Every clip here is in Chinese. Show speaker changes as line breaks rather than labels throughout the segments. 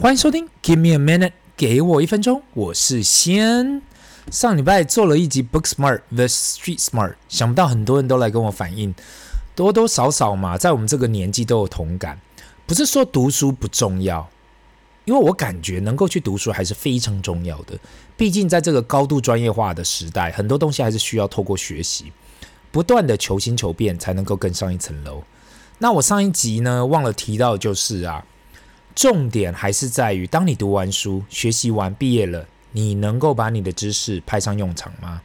欢迎收听，Give me a minute，给我一分钟，我是先。上礼拜做了一集 Book Smart vs Street Smart，想不到很多人都来跟我反映，多多少少嘛，在我们这个年纪都有同感。不是说读书不重要，因为我感觉能够去读书还是非常重要的。毕竟在这个高度专业化的时代，很多东西还是需要透过学习，不断的求新求变，才能够更上一层楼。那我上一集呢，忘了提到就是啊。重点还是在于，当你读完书、学习完、毕业了，你能够把你的知识派上用场吗？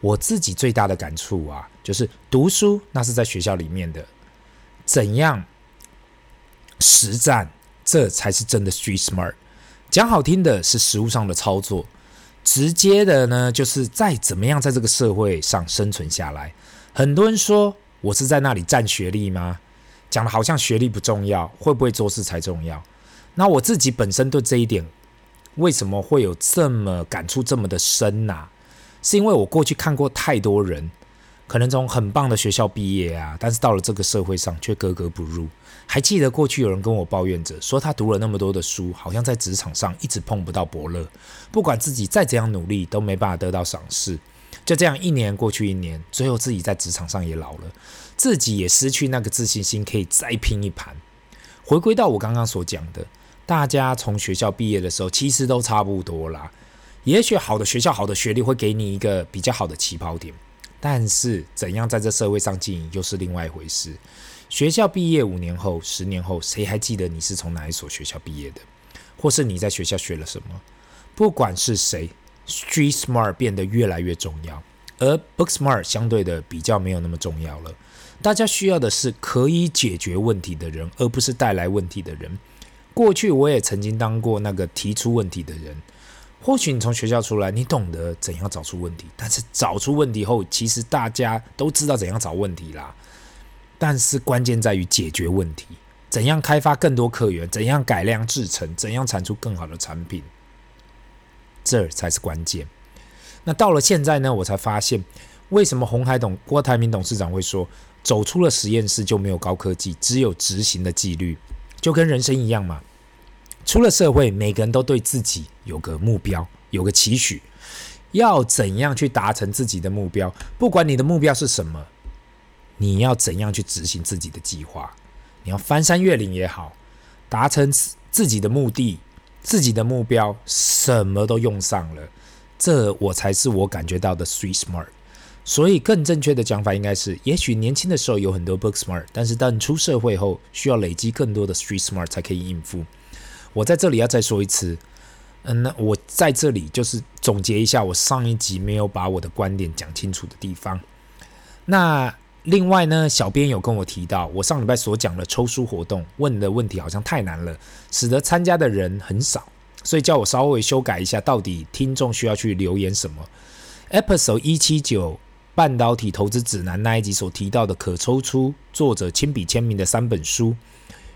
我自己最大的感触啊，就是读书那是在学校里面的，怎样实战，这才是真的 street smart。讲好听的是实物上的操作，直接的呢，就是再怎么样在这个社会上生存下来。很多人说我是在那里占学历吗？讲的好像学历不重要，会不会做事才重要？那我自己本身对这一点，为什么会有这么感触这么的深呐？是因为我过去看过太多人，可能从很棒的学校毕业啊，但是到了这个社会上却格格不入。还记得过去有人跟我抱怨着，说他读了那么多的书，好像在职场上一直碰不到伯乐，不管自己再怎样努力，都没办法得到赏识。就这样一年过去一年，最后自己在职场上也老了。自己也失去那个自信心，可以再拼一盘。回归到我刚刚所讲的，大家从学校毕业的时候，其实都差不多啦。也许好的学校、好的学历会给你一个比较好的起跑点，但是怎样在这社会上经营又是另外一回事。学校毕业五年后、十年后，谁还记得你是从哪一所学校毕业的，或是你在学校学了什么？不管是谁，Street Smart 变得越来越重要，而 Book Smart 相对的比较没有那么重要了。大家需要的是可以解决问题的人，而不是带来问题的人。过去我也曾经当过那个提出问题的人。或许你从学校出来，你懂得怎样找出问题，但是找出问题后，其实大家都知道怎样找问题啦。但是关键在于解决问题，怎样开发更多客源，怎样改良制程，怎样产出更好的产品，这才是关键。那到了现在呢，我才发现为什么红海董郭台铭董事长会说。走出了实验室就没有高科技，只有执行的纪律，就跟人生一样嘛。出了社会，每个人都对自己有个目标，有个期许，要怎样去达成自己的目标？不管你的目标是什么，你要怎样去执行自己的计划？你要翻山越岭也好，达成自己的目的、自己的目标，什么都用上了，这我才是我感觉到的 street smart。所以，更正确的讲法应该是：也许年轻的时候有很多 book smart，但是当你出社会后，需要累积更多的 street smart 才可以应付。我在这里要再说一次，嗯，那我在这里就是总结一下我上一集没有把我的观点讲清楚的地方。那另外呢，小编有跟我提到，我上礼拜所讲的抽书活动问的问题好像太难了，使得参加的人很少，所以叫我稍微修改一下，到底听众需要去留言什么？Episode 一七九。半导体投资指南那一集所提到的可抽出作者亲笔签名的三本书，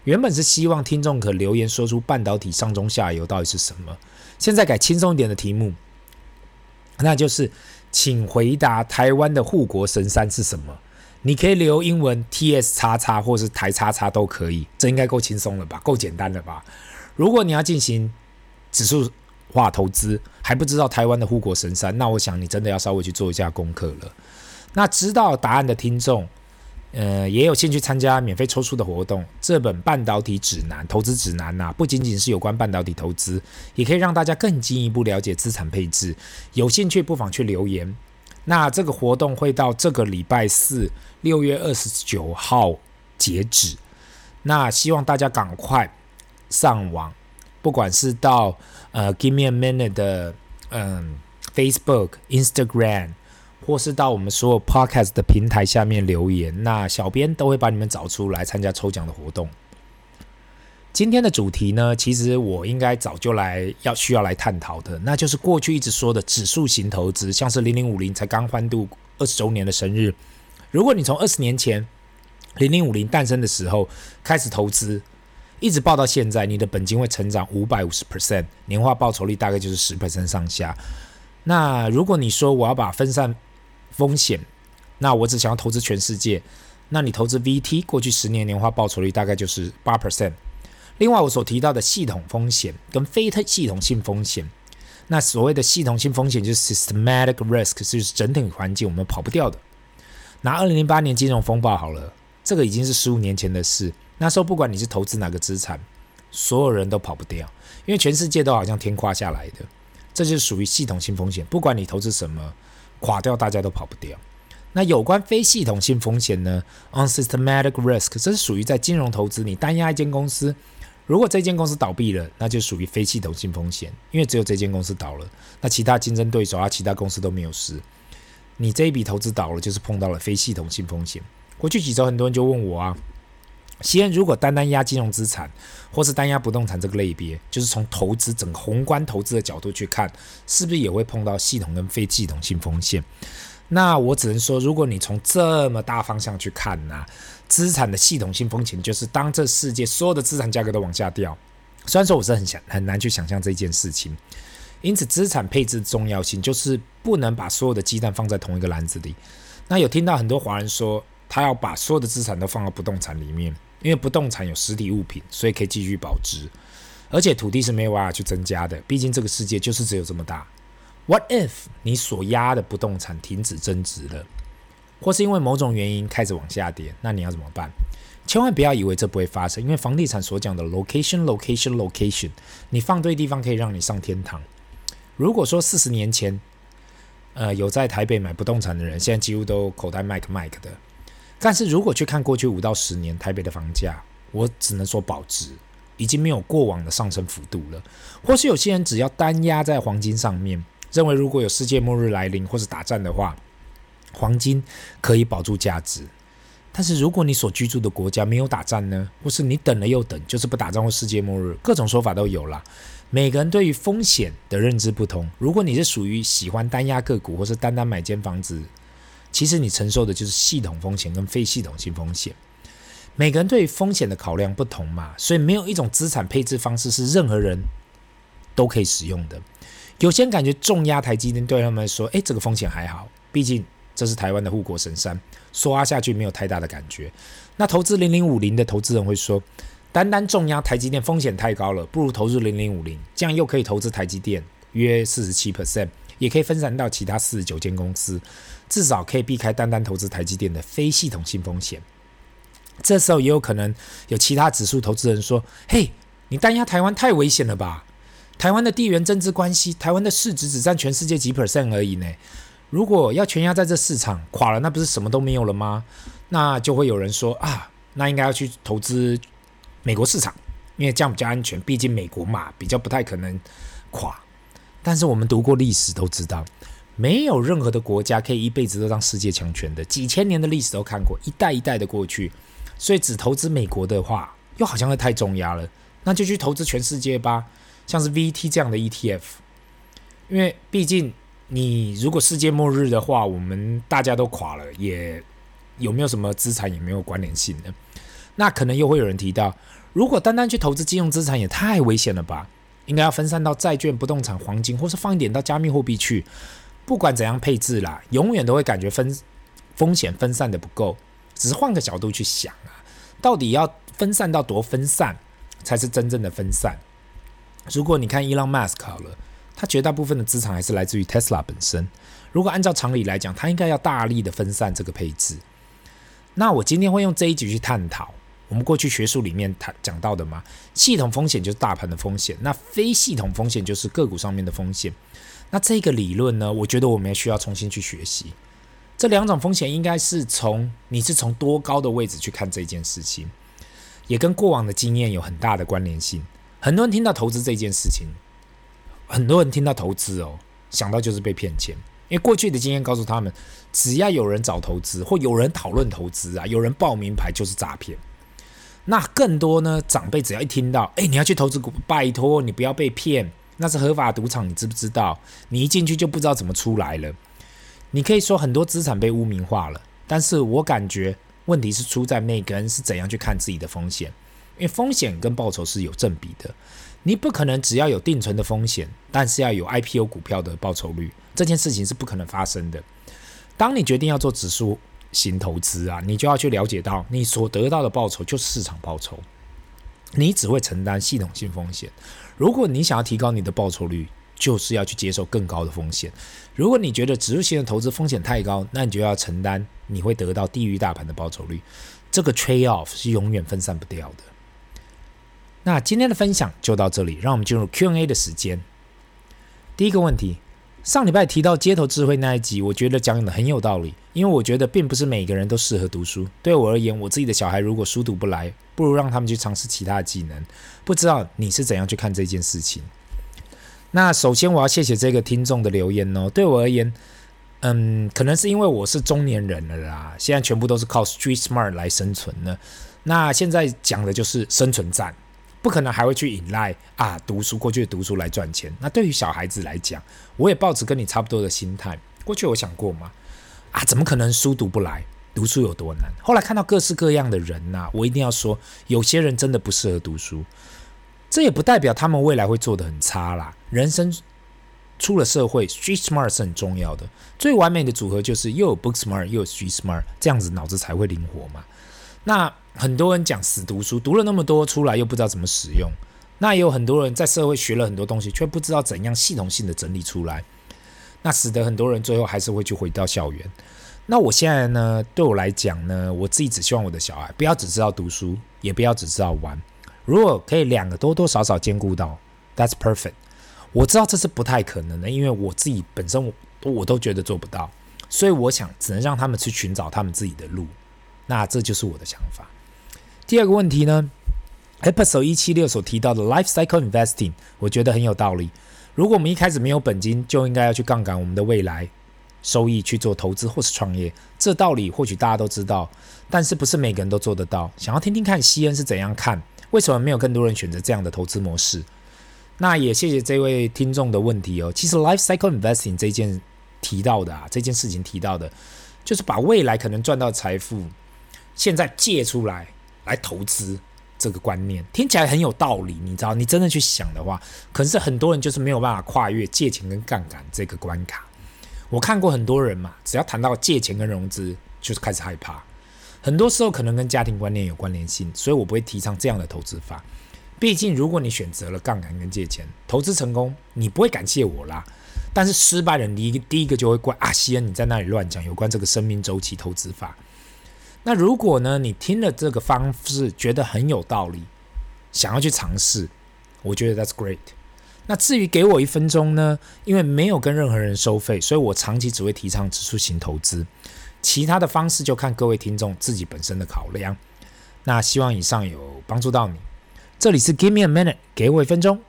原本是希望听众可留言说出半导体上中下游到底是什么。现在改轻松一点的题目，那就是请回答台湾的护国神山是什么？你可以留英文 TS 叉叉或是台叉叉都可以，这应该够轻松了吧？够简单了吧？如果你要进行指数化投资，还不知道台湾的护国神山，那我想你真的要稍微去做一下功课了。那知道答案的听众，呃，也有兴趣参加免费抽出的活动。这本半导体指南、投资指南呐、不仅仅是有关半导体投资，也可以让大家更进一步了解资产配置。有兴趣不妨去留言。那这个活动会到这个礼拜四，六月二十九号截止。那希望大家赶快上网，不管是到呃 Give Me a Minute 的嗯、Facebook、Instagram。或是到我们所有 podcast 的平台下面留言，那小编都会把你们找出来参加抽奖的活动。今天的主题呢，其实我应该早就来要需要来探讨的，那就是过去一直说的指数型投资，像是零零五零才刚欢度二十周年的生日。如果你从二十年前零零五零诞生的时候开始投资，一直抱到现在，你的本金会成长五百五十 percent，年化报酬率大概就是十 percent 上下。那如果你说我要把分散风险，那我只想要投资全世界。那你投资 VT，过去十年年化报酬率大概就是八 percent。另外，我所提到的系统风险跟非系统性风险，那所谓的系统性风险就是 systematic risk，就是整体环境我们跑不掉的。拿二零零八年金融风暴好了，这个已经是十五年前的事。那时候不管你是投资哪个资产，所有人都跑不掉，因为全世界都好像天垮下来的，这就是属于系统性风险。不管你投资什么，垮掉大家都跑不掉。那有关非系统性风险呢？Unsystematic risk，这是属于在金融投资，你单押一间公司，如果这间公司倒闭了，那就属于非系统性风险，因为只有这间公司倒了，那其他竞争对手啊，其他公司都没有事。你这一笔投资倒了，就是碰到了非系统性风险。过去几周，很多人就问我啊，西恩，如果单单押金融资产，或是单押不动产这个类别，就是从投资整个宏观投资的角度去看，是不是也会碰到系统跟非系统性风险？那我只能说，如果你从这么大方向去看呐、啊，资产的系统性风险就是当这世界所有的资产价格都往下掉。虽然说我是很想很难去想象这件事情。因此，资产配置的重要性就是不能把所有的鸡蛋放在同一个篮子里。那有听到很多华人说，他要把所有的资产都放到不动产里面，因为不动产有实体物品，所以可以继续保值，而且土地是没有办法去增加的。毕竟这个世界就是只有这么大。What if 你所押的不动产停止增值了，或是因为某种原因开始往下跌，那你要怎么办？千万不要以为这不会发生，因为房地产所讲的 location, location, location，你放对地方可以让你上天堂。如果说四十年前，呃，有在台北买不动产的人，现在几乎都口袋麦克麦克的。但是如果去看过去五到十年台北的房价，我只能说保值，已经没有过往的上升幅度了。或是有些人只要单押在黄金上面，认为如果有世界末日来临或是打仗的话，黄金可以保住价值。但是如果你所居住的国家没有打仗呢，或是你等了又等，就是不打仗或世界末日，各种说法都有啦。每个人对于风险的认知不同。如果你是属于喜欢单押个股，或是单单买间房子，其实你承受的就是系统风险跟非系统性风险。每个人对于风险的考量不同嘛，所以没有一种资产配置方式是任何人都可以使用的。有些人感觉重压台积电对他们来说，诶，这个风险还好，毕竟这是台湾的护国神山，刷下去没有太大的感觉。那投资零零五零的投资人会说，单单重压台积电风险太高了，不如投资零零五零，这样又可以投资台积电约四十七 percent，也可以分散到其他四十九间公司，至少可以避开单单投资台积电的非系统性风险。这时候也有可能有其他指数投资人说：“嘿，你单压台湾太危险了吧？台湾的地缘政治关系，台湾的市值只占全世界几 percent 而已呢。如果要全压在这市场垮了，那不是什么都没有了吗？那就会有人说啊，那应该要去投资。”美国市场，因为这样比较安全，毕竟美国嘛，比较不太可能垮。但是我们读过历史都知道，没有任何的国家可以一辈子都当世界强权的。几千年的历史都看过，一代一代的过去，所以只投资美国的话，又好像会太重压了。那就去投资全世界吧，像是 VT 这样的 ETF。因为毕竟你如果世界末日的话，我们大家都垮了，也有没有什么资产也没有关联性的。那可能又会有人提到，如果单单去投资金融资产也太危险了吧？应该要分散到债券、不动产、黄金，或是放一点到加密货币去。不管怎样配置啦，永远都会感觉分风险分散的不够。只是换个角度去想啊，到底要分散到多分散才是真正的分散？如果你看 Elon Musk 好了，它绝大部分的资产还是来自于 Tesla 本身。如果按照常理来讲，它应该要大力的分散这个配置。那我今天会用这一集去探讨。我们过去学术里面谈讲到的嘛，系统风险就是大盘的风险，那非系统风险就是个股上面的风险。那这个理论呢，我觉得我们也需要重新去学习。这两种风险应该是从你是从多高的位置去看这件事情，也跟过往的经验有很大的关联性。很多人听到投资这件事情，很多人听到投资哦，想到就是被骗钱，因为过去的经验告诉他们，只要有人找投资或有人讨论投资啊，有人报名牌就是诈骗。那更多呢？长辈只要一听到，哎，你要去投资股，拜托你不要被骗，那是合法赌场，你知不知道？你一进去就不知道怎么出来了。你可以说很多资产被污名化了，但是我感觉问题是出在那个人是怎样去看自己的风险，因为风险跟报酬是有正比的。你不可能只要有定存的风险，但是要有 IPO 股票的报酬率，这件事情是不可能发生的。当你决定要做指数。型投资啊，你就要去了解到，你所得到的报酬就是市场报酬。你只会承担系统性风险。如果你想要提高你的报酬率，就是要去接受更高的风险。如果你觉得指数型的投资风险太高，那你就要承担你会得到低于大盘的报酬率。这个 trade off 是永远分散不掉的。那今天的分享就到这里，让我们进入 Q&A 的时间。第一个问题，上礼拜提到街头智慧那一集，我觉得讲的很有道理，因为我觉得并不是每个人都适合读书。对我而言，我自己的小孩如果书读不来，不如让他们去尝试其他的技能。不知道你是怎样去看这件事情？那首先我要谢谢这个听众的留言哦。对我而言，嗯，可能是因为我是中年人了啦，现在全部都是靠 Street Smart 来生存呢。那现在讲的就是生存战。不可能还会去依赖啊读书，过去的读书来赚钱。那对于小孩子来讲，我也抱持跟你差不多的心态。过去我想过嘛，啊怎么可能书读不来？读书有多难？后来看到各式各样的人呐、我一定要说，有些人真的不适合读书。这也不代表他们未来会做得很差啦。人生出了社会，Street Smart 是很重要的。最完美的组合就是又有 Book Smart 又有 Street Smart，这样子脑子才会灵活嘛。那很多人讲死读书，读了那么多出来又不知道怎么使用。那也有很多人在社会学了很多东西，却不知道怎样系统性的整理出来。那使得很多人最后还是会去回到校园。那我现在呢，对我来讲呢，我自己只希望我的小孩不要只知道读书，也不要只知道玩。如果可以两个多多少少兼顾到，That's perfect。我知道这是不太可能的，因为我自己本身我我都觉得做不到，所以我想只能让他们去寻找他们自己的路。那这就是我的想法。第二个问题呢，Episode 一七六所提到的 Life Cycle Investing，我觉得很有道理。如果我们一开始没有本金，就应该要去杠杆我们的未来收益去做投资或是创业。这道理或许大家都知道，但是不是每个人都做得到。想要听听看西恩是怎样看，为什么没有更多人选择这样的投资模式？那也谢谢这位听众的问题哦。其实 Life Cycle Investing 这件提到的啊，这件事情提到的，就是把未来可能赚到财富。现在借出来来投资这个观念听起来很有道理，你知道？你真的去想的话，可是很多人就是没有办法跨越借钱跟杠杆这个关卡。我看过很多人嘛，只要谈到借钱跟融资，就是开始害怕。很多时候可能跟家庭观念有关联性，所以我不会提倡这样的投资法。毕竟，如果你选择了杠杆跟借钱，投资成功，你不会感谢我啦。但是失败了，你第一个就会怪啊，西恩你在那里乱讲有关这个生命周期投资法。那如果呢，你听了这个方式觉得很有道理，想要去尝试，我觉得 that's great。那至于给我一分钟呢，因为没有跟任何人收费，所以我长期只会提倡指数型投资，其他的方式就看各位听众自己本身的考量。那希望以上有帮助到你。这里是 Give me a minute，给我一分钟，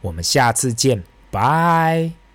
我们下次见，拜。